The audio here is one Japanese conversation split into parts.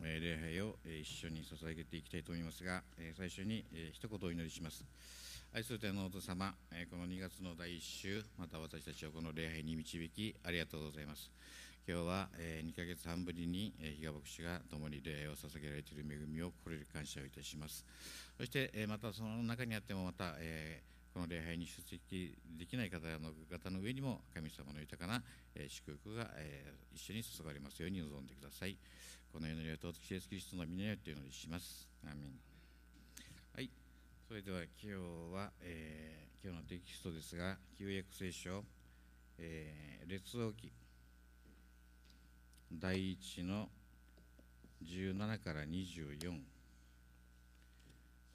礼拝を一緒に捧げていきたいと思いますが、最初に一言お祈りします。愛する天皇お様、この2月の第1週、また私たちをこの礼拝に導き、ありがとうございます。今日は2ヶ月半ぶりに比嘉牧師が共に礼拝を捧げられている恵みを心より感謝をいたします。そしてまたその中にあってもまた、この礼拝に出席できない方の方の上にも神様の豊かな祝福が一緒に注がれますように望んでください。この祈りを尊きイエスキリストの皆によってお祈りします。アミン。はい、それでは今日は、えー、今日のテキストですが、旧約聖書、えー、列王記第1の17から24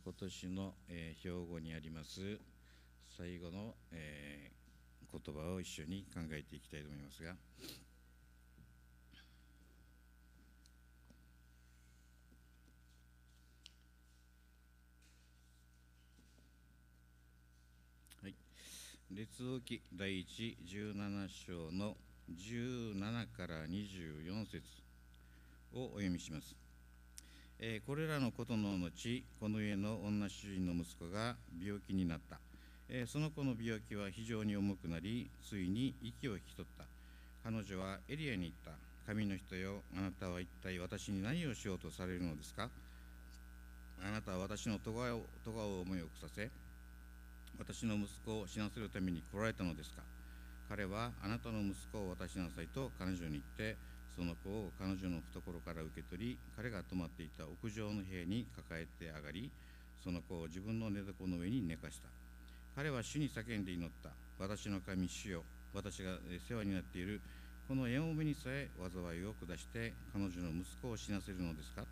今年の、えー、標語にあります最後の、えー、言葉を一緒に考えていきたいと思いますが列王記第117章の17から24節をお読みします、えー、これらのことの後この家の女主人の息子が病気になった、えー、その子の病気は非常に重くなりついに息を引き取った。彼女はエリアに言った。神の人よあなたは一体私に何をしようとされるのですか？あなたは私の咎をを思いをくさせ私の息子を死なせるために来られたのですか？彼はあなたの息子を渡しなさいと彼女に言ってその子を彼女の懐から受け取り彼が泊まっていた屋上の部屋に抱えて上がりその子を自分の寝床の上に寝かした。彼は主に叫んで祈った。私の神主よ。私が世話になっている。この絵もめにさえ災いを下して彼女の息子を死なせるのですか？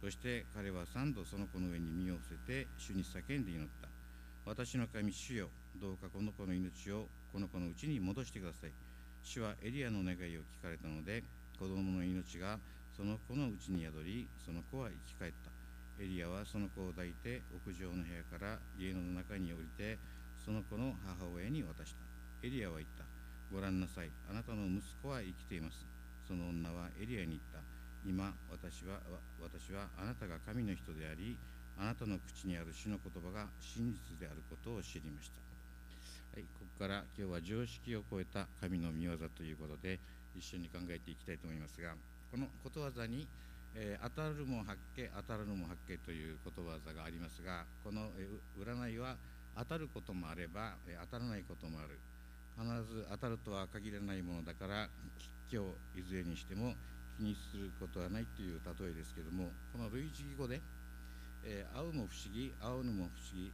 そして彼は三度その子の上に身を伏せて主に叫んで祈った。私の神主よどうかこの子の命をこの子のうちに戻してください。主はエリアの願いを聞かれたので子供の命がその子のうちに宿りその子は生き返った。エリアはその子を抱いて屋上の部屋から家の中に降りてその子の母親に渡した。エリアは言った。ご覧なさい。あなたの息子は生きています。その女はエリアに言った。今私は私はあなたが神の人でありあなたの口にある主の言葉が真実であることを知りました。はい、ここから今日は常識を超えた神の御業ということで一緒に考えていきたいと思いますがこのことわざに、えー、当たるも発見当たらぬも発見ということわざがありますがこの、えー、占いは当たることもあれば、えー、当たらないこともある必ず当たるとは限らないものだから吉凶いずれにしても気にすることはないという例えですけどもこの類似語で「えー、会うも不思議会うのも不思議、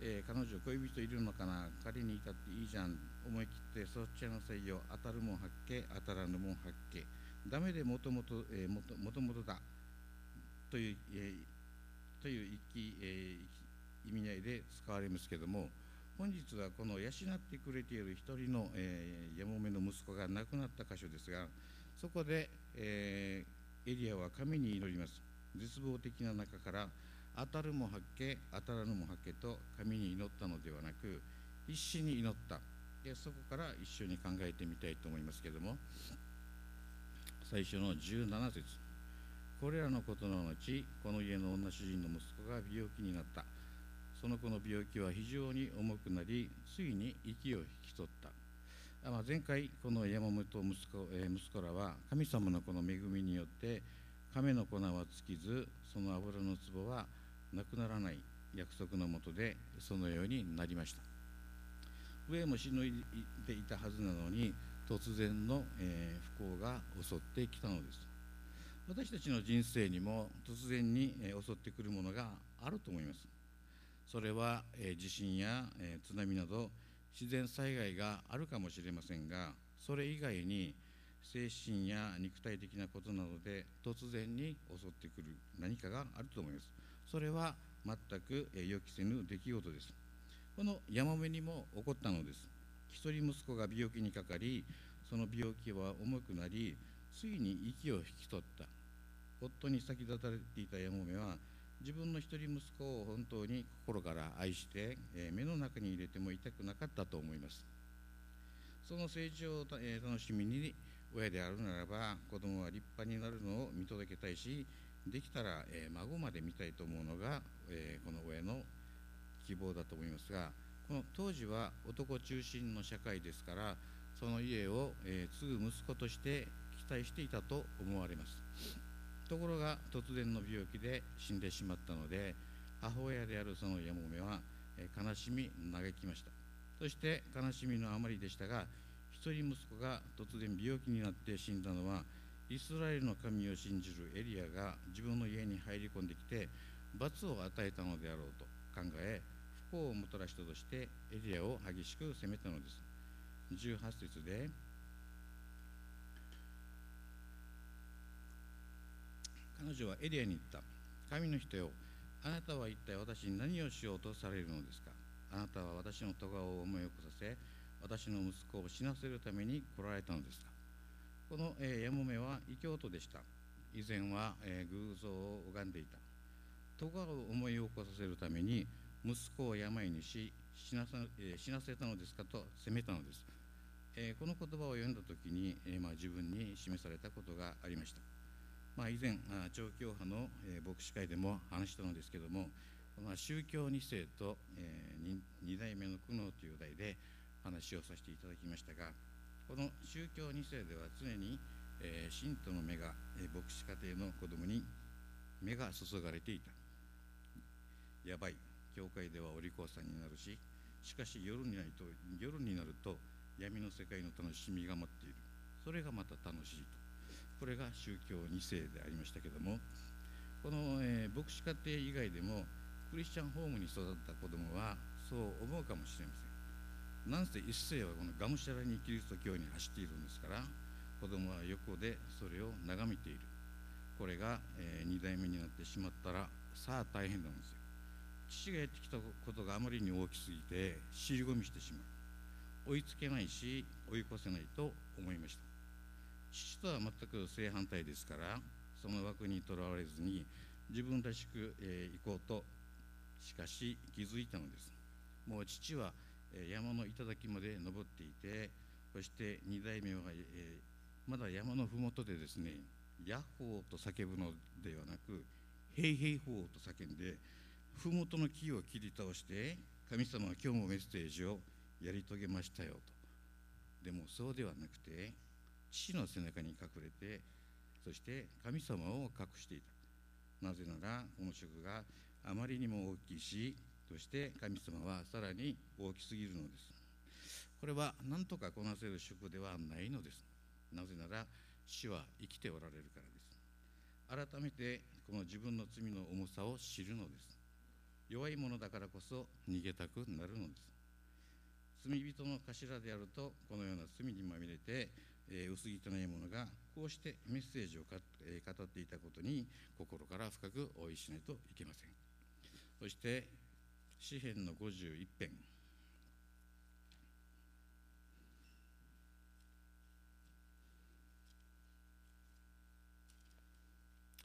えー、彼女恋人いるのかな仮にいたっていいじゃん思い切ってそっちのせいよ当たるもん発見当たらぬもん発見ダメでもともと、えー、もともともとだという、えー、という意,、えー、意味合いで使われますけれども本日はこの養ってくれている一人の、やもめの息子が亡くなった箇所ですがそこで、えー、エリアは神に祈ります。絶望的な中から当たるも発見当たらぬも発見と神に祈ったのではなく必死に祈った。でそこから一緒に考えてみたいと思いますけども最初の17節。これらのことの後この家の女主人の息子が病気になった。その子の病気は非常に重くなりついに息を引き取った。あまあ、前回この山本息子,、え息子らは神様のこの恵みによって亀の粉は尽きずその油の壺はなくならない約束のもとでそのようになりました。上もしのいでいたはずなのに突然の、えー、不幸が襲ってきたのです。私たちの人生にも突然に、えー、襲ってくるものがあると思います。それは、えー、地震や、え津波など自然災害があるかもしれませんがそれ以外に精神や肉体的なことなどで突然に襲ってくる何かがあると思います。それは全く予期せぬ出来事です。このヤマメにも起こったのです。一人息子が病気にかかりその病気は重くなりついに息を引き取った。夫に先立たれていたヤモメは自分の一人息子を本当に心から愛して、え目の中に入れても痛くなかったと思います。その成長を、え楽しみに親であるならば子供は立派になるのを見届けたいしできたら、えー、孫まで見たいと思うのが、えー、この親の希望だと思いますがこの当時は男中心の社会ですからその家を、えー、継ぐ息子として期待していたと思われます。ところが突然の病気で死んでしまったので母親であるそのやもめは、え、悲しみ嘆きました。そして悲しみのあまりでしたが一人息子が突然病気になって死んだのはイスラエルの神を信じるエリアが自分の家に入り込んできて罰を与えたのであろうと考え不幸をもたらしたとしてエリアを激しく責めたのです。18節で彼女はエリアに言った。神の人よあなたは一体私に何をしようとされるのですか。あなたは私の咎を思い起こさせ私の息子を死なせるために来られたのですか。この、えー、ヤモメは異教徒でした。以前は、え、偶像を拝んでいた。咎を思い起こさせるために息子を病にし死なさ、えー、死なせたのですかと責めたのです、え、この言葉を読んだ時に、えまあ、自分に示されたことがありました、まあ、以前長教派の、え、牧師会でも話したのですけども、まあ、宗教2世と、え、2, 2代目の苦悩という題で話をさせていただきましたがこの宗教2世では常に、えー、信徒の目が、えー、牧師家庭の子供に目が注がれていた。やばい。教会ではお利口さんになるししかし夜になると夜になると闇の世界の楽しみが待っている。それがまた楽しいと。これが宗教2世でありましたけどもこの、えー、牧師家庭以外でもクリスチャンホームに育った子供はそう思うかもしれません。なんせ一世はこのがむしゃらにキリスト教に走っているんですから子供は横でそれを眺めている。これが、えー、2代目になってしまったらさあ大変なんですよ。父がやってきたことがあまりに大きすぎて尻込みしてしまう。追いつけないし追い越せないと思いました。父とは全く正反対ですからその枠にとらわれずに自分らしく、えー、行こうとしかし気づいたのです。もう父は山の頂まで登っていてそして2代目は、まだ山の麓でですねヤッホーと叫ぶのではなくヘイヘイホーと叫んで麓の木を切り倒して神様は今日もメッセージをやり遂げましたよと。でもそうではなくて父の背中に隠れてそして神様を隠していた。なぜならこの職があまりにも大きいしそして神様はさらに大きすぎるのです。これは何とかこなせる職ではないのです。なぜなら主は生きておられるからです。改めてこの自分の罪の重さを知るのです。弱いものだからこそ逃げたくなるのです。罪人の頭であるとこのような罪にまみれて、えー、薄汚いものがこうしてメッセージをか、えー、語っていたことに心から深く応意しないといけません。そして詩篇の51編。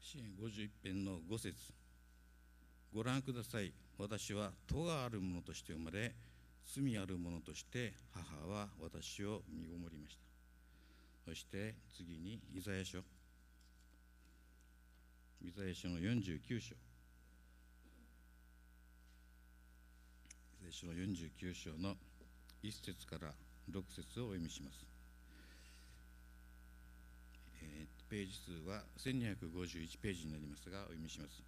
詩篇51編の5節。ご覧ください。私は戸がある者として生まれ罪ある者として母は私を身ごもりました。そして次にイザヤ書。イザヤ書の49章。書の49章の1節から6節をお読みします、えー、ページ数は1251ページになりますがお読みします。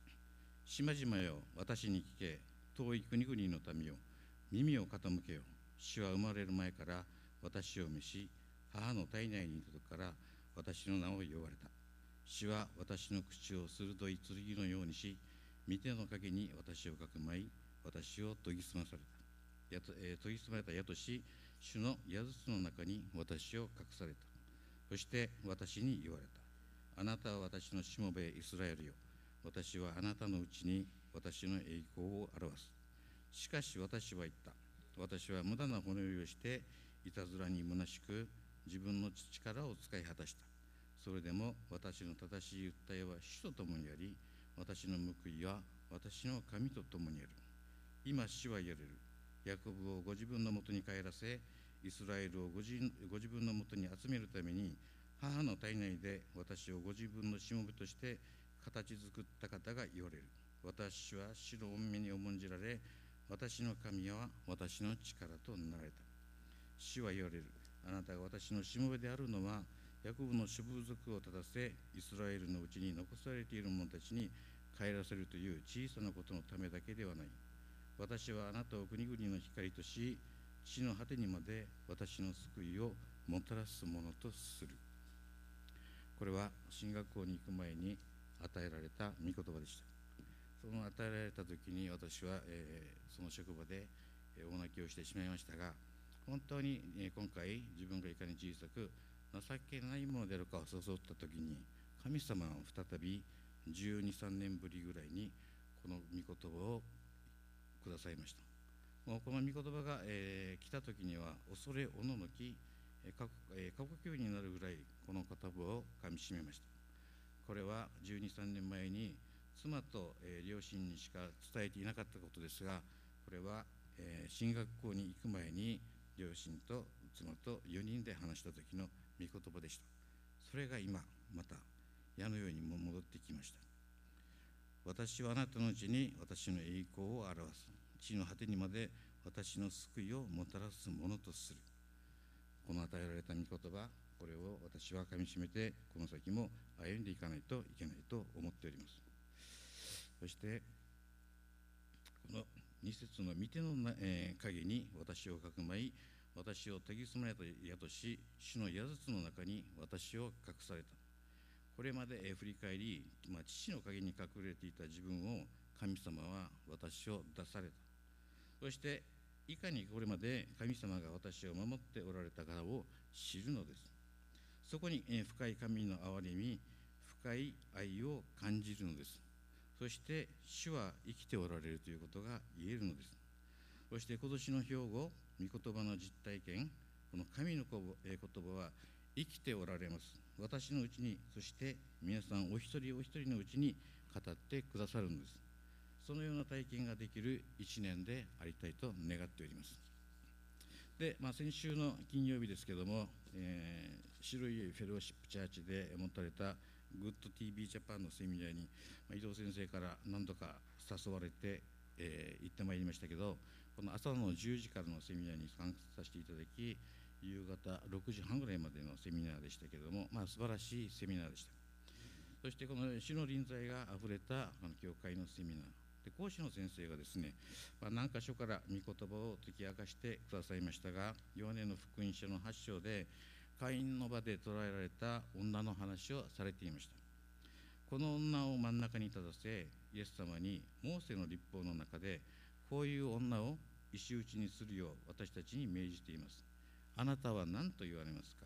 島々よ私に聞け。遠い国々の民よ耳を傾けよ。主は生まれる前から私を召し母の体内にいた時から私の名を呼ばれた。主は私の口を鋭い剣のようにし御手の陰に私をかくまい私を研ぎ澄まされた。やと、えー、研ぎ澄まれた矢とし主の矢筒の中に私を隠された。そして私に言われた。あなたは私のしもべイスラエルよ。私はあなたのうちに私の栄光を表す。しかし私は言った。私は無駄な骨折りをしていたずらに虚しく自分の力を使い果たした。それでも私の正しい訴えは主と共にあり私の報いは私の神と共にある。今主は言われる。ヤコブをご自分のもとに帰らせイスラエルをご自ご自分のもとに集めるために母の体内で私をご自分のしもべとして形作った方が言われる。私は主の恩目に重んじられ私の神は私の力となられた。主は言われる。あなたが私のしもべであるのはヤコブの諸部族を立たせイスラエルのうちに残されている者たちに帰らせるという小さなことのためだけではない。私はあなたを国々の光とし地の果てにまで私の救いをもたらすものとする。これは進学校に行く前に与えられた御言葉でした。その与えられた時に私は、えー、その職場で大泣きをしてしまいましたが本当に、え、今回自分がいかに小さく情けないものであるかを誘った時に神様は再び12、3年ぶりぐらいにこの御言葉をくださいました。もうこの御言葉が、えー、来た時には恐れおののき過呼吸になるぐらいこの言葉をかみしめました。これは12、3年前に妻と、えー、両親にしか伝えていなかったことですがこれは、えー、進学校に行く前に両親と妻と4人で話した時の御言葉でした。それが今また矢のようにも戻ってきました。私はあなたのうちに私の栄光を表す。地の果てにまで私の救いをもたらすものとする。この与えられた御言葉これを私はかみしめてこの先も歩んでいかないといけないと思っております。そしてこの2節の見ての、え、影に私をかくまい私を研ぎ澄まれた矢とし主の矢筒の中に私を隠された。これまで振り返り、まあ、父の陰に隠れていた自分を神様は私を出された。そしていかにこれまで神様が私を守っておられたかを知るのです。そこに深い神の憐れみ深い愛を感じるのです。そして主は生きておられるということが言えるのです。そして今年の兵庫御言葉の実体験この神の言葉は生きておられます。私のうちにそして皆さんお一人お一人のうちに語ってくださるんです。そのような体験ができる一年でありたいと願っております。で、まあ、先週の金曜日ですけども、えー、白いフェローシップチャーチで持たれたグッド TV ジャパンのセミナーに、まあ、伊藤先生から何度か誘われて、えー、行ってまいりましたけどこの朝の10時からのセミナーに参加させていただき夕方6時半ぐらいまでのセミナーでしたけれども、まあ、素晴らしいセミナーでした。そしてこの主の臨在があふれたこの教会のセミナー。で講師の先生がですね、まあ、何箇所から御言葉を解き明かしてくださいましたがヨハネの福音書の8章で会員の場で捉えられた女の話をされていました。この女を真ん中に立たせイエス様にモーセの立法の中でこういう女を石打ちにするよう私たちに命じています。あなたは何と言われますか？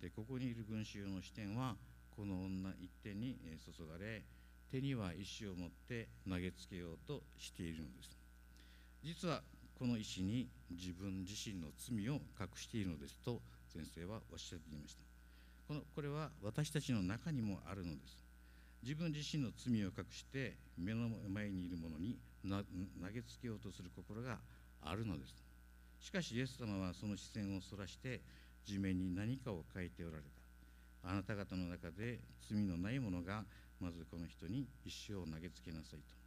でここにいる群衆の視点はこの女一点に注がれ手には石を持って投げつけようとしているのです。実はこの石に自分自身の罪を隠しているのですと先生はおっしゃっていました。このこれは私たちの中にもあるのです。自分自身の罪を隠して目の前にいるものに投げつけようとする心があるのです。しかしイエス様はその視線をそらして地面に何かを書いておられた。あなた方の中で罪のない者がまずこの人に石を投げつけなさいと。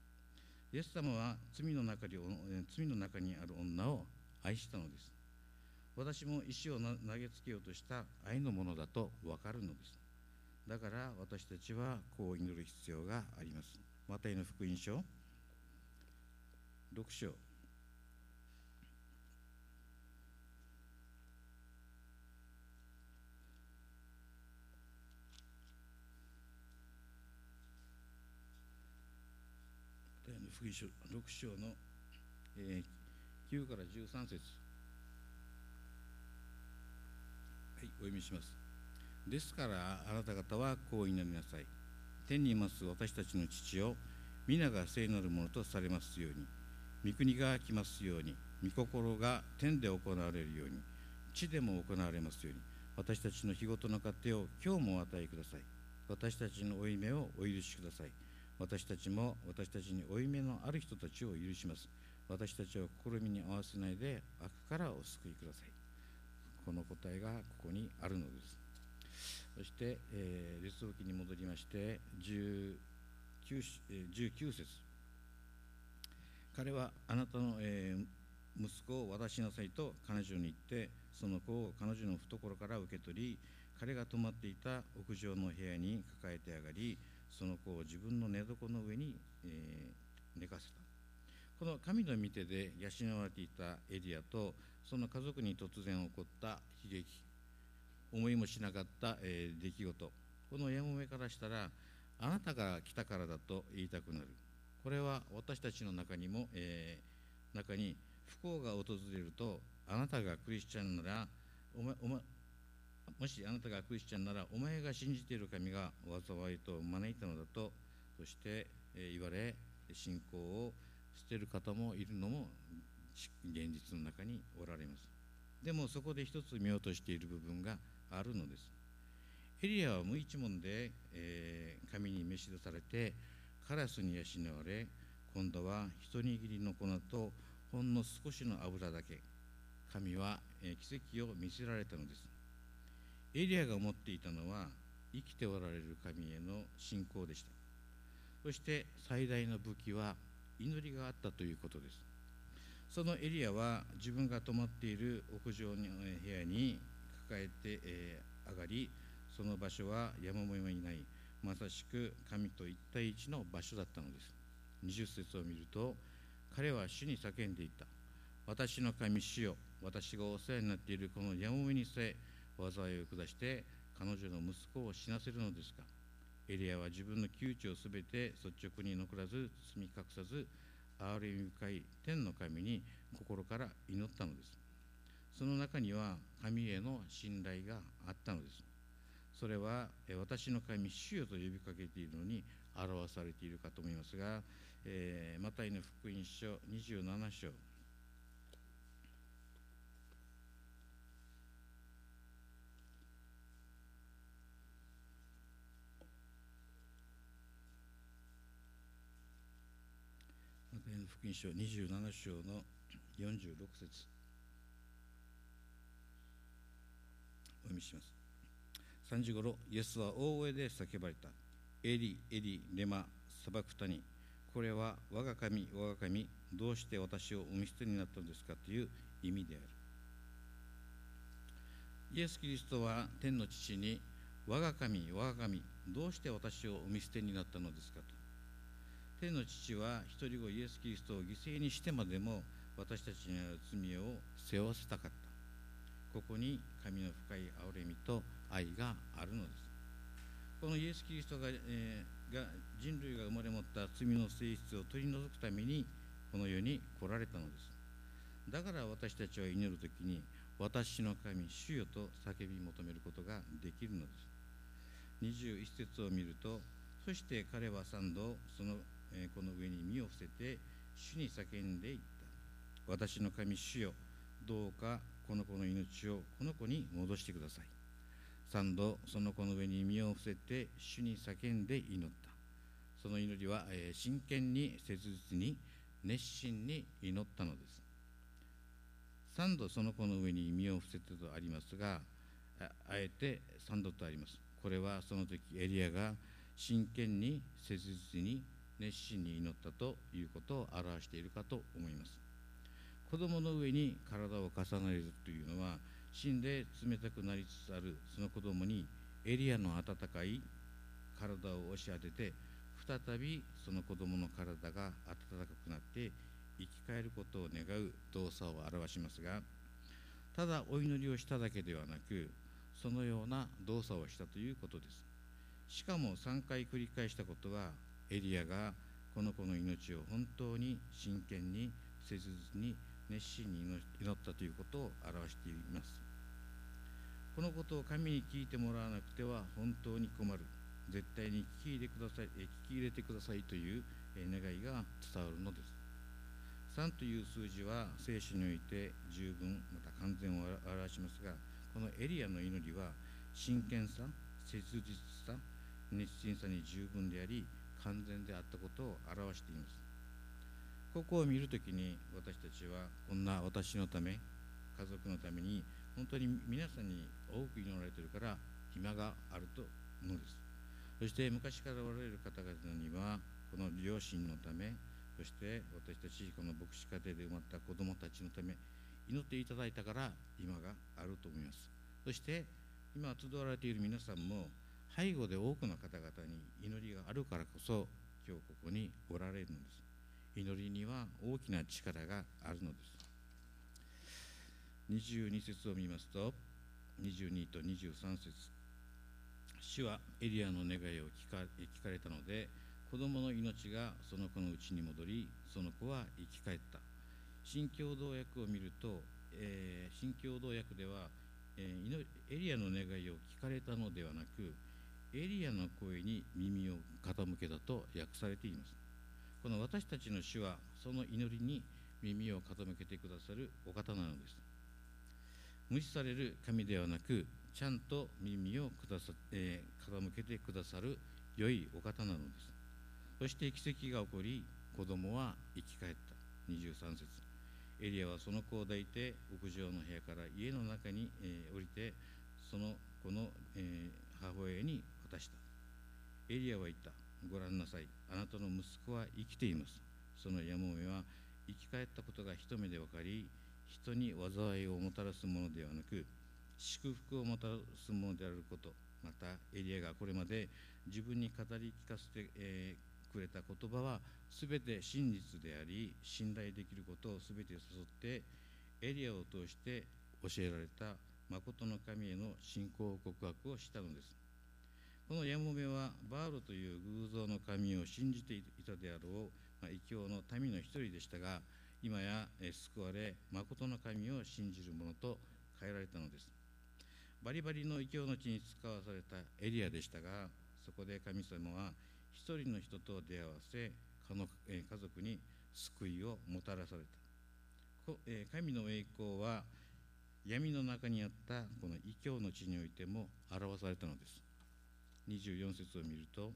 イエス様は罪の中に罪の中にある女を愛したのです。私も石を投げつけようとした愛のものだと分かるのです。だから私たちはこう祈る必要があります。マタイの福音書6章。福音書6章の、えー、9から13節。はいお読みします。ですからあなた方はこう祈りなさい。天にいます私たちの父を皆が聖なるものとされますように。御国が来ますように。御心が天で行われるように。地でも行われますように。私たちの日ごとの糧を今日もお与えください。私たちの負い目をお許しください。私たちも私たちに負い目のある人たちを許します。私たちを試みに合わせないで悪からお救いください。この答えがここにあるのです。そして、えー、列王記に戻りまして 19, え19節。彼はあなたの、えー息子を渡しなさいと彼女に言ってその子を彼女の懐から受け取り彼が泊まっていた屋上の部屋に抱えて上がりその子を自分の寝床の上に、えー寝かせた。この神の御手で養われていたエリアとその家族に突然起こった悲劇思いもしなかった、えー出来事。このやもめからしたらあなたが来たからだと言いたくなる。これは私たちの中にも、えー中に不幸が訪れるとあなたがクリスチャンならお前お前もしあなたがクリスチャンならお前が信じている神が災いと招いたのだとそして、言われ信仰を捨てる方もいるのも現実の中におられます。でもそこで一つ見落としている部分があるのです。エリアは無一文で、えー神に召し出されてカラスに養われ今度は一握りの粉とほんの少しの油だけ。神は、えー奇跡を見せられたのです。エリアが持っていたのは生きておられる神への信仰でした。そして最大の武器は祈りがあったということです。そのエリアは自分が泊まっている屋上の部屋に抱えて、上がりその場所は山もいないまさしく神と一対一の場所だったのです。20節を見ると彼は主に叫んでいた。私の神主よ私がお世話になっているこのやもめにさえ災いを下して彼女の息子を死なせるのですか？エリアは自分の窮地をすべて率直に残らず包み隠さず憐れみ深い天の神に心から祈ったのです。その中には神への信頼があったのです。それはえ私の神主よと呼びかけているのに表されているかと思いますが、えーマタイの福音書27章マタイの福音書27章の46節。お読みします。3時ごろイエスは大声で叫ばれた。エリエリレマサバクタニこれは我が神我が神どうして私をお見捨てになったのですかという意味である。イエス・キリストは天の父に我が神我が神どうして私をお見捨てになったのですかと。天の父は一人子イエス・キリストを犠牲にしてまでも私たちにある罪を背負わせたかった。ここに神の深い憐れみと愛があるのです。このイエス・キリストが,、えーが人類が生まれ持った罪の性質を取り除くためにこの世に来られたのです。だから私たちは祈る時に私の神主よと叫び求めることができるのです。21節を見るとそして彼は三度その、えこの上に身を伏せて主に叫んでいった。私の神主よ。どうかこの子の命をこの子に戻してください。三度その子の上に身を伏せて主に叫んで祈った。その祈りは、え真剣に切実に熱心に祈ったのです。三度その子の上に身を伏せてとありますがああえて三度とあります。これはその時エリアが真剣に切実に熱心に祈ったということを表しているかと思います。子供の上に体を重ねるというのは死んで冷たくなりつつあるその子供にエリアの温かい体を押し当てて再びその子供の体が温かくなって生き返ることを願う動作を表しますがただお祈りをしただけではなくそのような動作をしたということです。しかも3回繰り返したことはエリアがこの子の命を本当に真剣に切実に熱心に祈ったということを表しています。このことを神に聞いてもらわなくては本当に困る。絶対に聞き入れくださいえ聞き入れてくださいというえ願いが伝わるのです。3という数字は聖書において十分また完全を表しますがこのエリアの祈りは真剣さ切実さ熱心さに十分であり完全であったことを表しています。ここを見るときに私たちはこんな私のため家族のために本当に皆さんに多く祈られているから暇があるとのです。そして昔からおられる方々にはこの両親のためそして私たちこの牧師家庭で生まれた子どもたちのため祈っていただいたから今があると思います。そして今集われている皆さんも背後で多くの方々に祈りがあるからこそ今日ここにおられるのです。祈りには大きな力があるのです。22節を見ますと22と23節。主はエリアの願いを聞か聞かれたので子供の命がその子のうちに戻りその子は生き返った。新共同訳を見ると、えー、新共同訳では、えー、エリアの願いを聞かれたのではなくエリアの声に耳を傾けたと訳されています。この私たちの主はその祈りに耳を傾けてくださるお方なのです。無視される神ではなくちゃんと耳をくださ、えー、傾けてくださる良いお方なのです。そして奇跡が起こり子供は生き返った。23節。エリアはその子を抱いて屋上の部屋から家の中に、えー、降りてその子の、えー、母親に渡したエリアは言った。ご覧なさい。あなたの息子は生きています。そのやもめは生き返ったことが一目で分かり人に災いをもたらすものではなく祝福をもたらすものであること。またエリアがこれまで自分に語り聞かせて、えー、くれた言葉は全て真実であり信頼できることを全て誘ってエリアを通して教えられた誠の神への信仰告白をしたのです。このヤモメはバールという偶像の神を信じていたであろう、まあ、異教の民の一人でしたが今や救われ誠の神を信じる者と変えられたのです。バリバリの異教の地に使わされたエリアでしたがそこで神様は一人の人と出会わせ家族に救いをもたらされた。神の栄光は闇の中にあったこの異教の地においても表されたのです。24節を見ると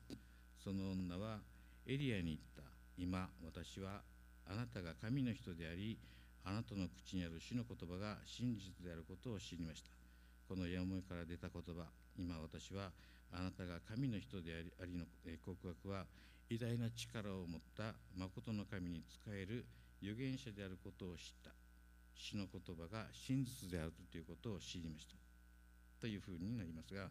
その女はエリアに言った。今私はあなたが神の人でありあなたの口にある主の言葉が真実であることを知りました。このやもいから出た言葉。今私はあなたが神の人でありの告白は偉大な力を持った誠の神に仕える預言者であることを知った。主の言葉が真実であるということを知りました。というふうになりますが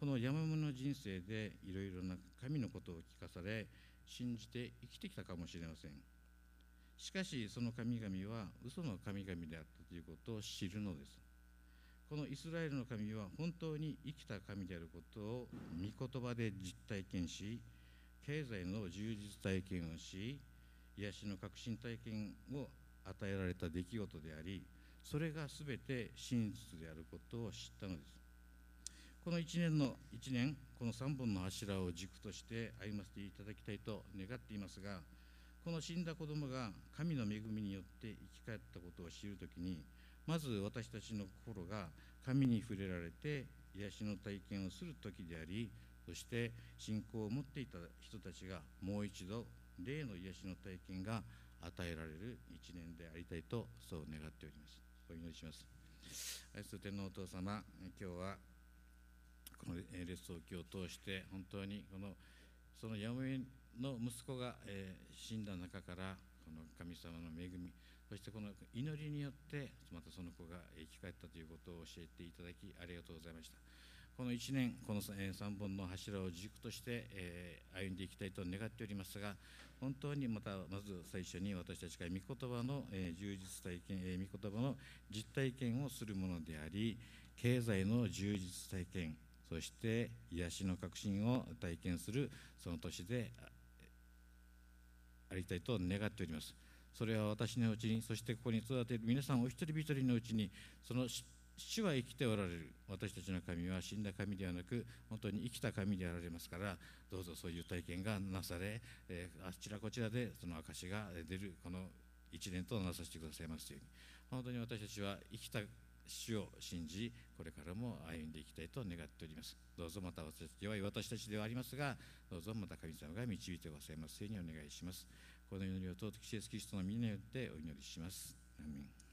この山物の人生でいろいろな神のことを聞かされ信じて生きてきたかもしれません。しかしその神々は嘘の神々であったということを知るのです。このイスラエルの神は本当に生きた神であることを御言葉で実体験し経済の充実体験をし癒しの革新体験を与えられた出来事でありそれが全て真実であることを知ったのです。この1年の1年この3本の柱を軸として歩ませていただきたいと願っていますがこの死んだ子供が神の恵みによって生き返ったことを知るときにまず私たちの心が神に触れられて癒しの体験をする時でありそして信仰を持っていた人たちがもう一度霊の癒しの体験が与えられる一年でありたいとそう願っております。お祈りします。愛する天皇お父様今日はこの列王記を通して本当にこのそのやむえの息子が、えー、死んだ中からこの神様の恵みそしてこの祈りによってまたその子が生き返ったということを教えていただきありがとうございました。この1年この3本の柱を軸として、えー、歩んでいきたいと願っておりますが本当にまたまず最初に私たちが御言葉の、えー、充実体験、えー、御言葉の実体験をするものであり経済の充実体験そして癒しの革新を体験するその年でありたいと願っております。それは私のうちにそしてここに育てる皆さんお一人一人のうちにその主は生きておられる。私たちの神は死んだ神ではなく本当に生きた神であられますからどうぞそういう体験がなされ、えー、あちらこちらでその証が出るこの一年となさせてくださいますように。本当に私たちは生きた主を信じこれからも歩んでいきたいと願っております。どうぞまた私たち弱い私たちではありますがどうぞまた神様が導いてくださいますようにお願いします。この祈りを尊きイエスキリストの皆によってお祈りします。アメン。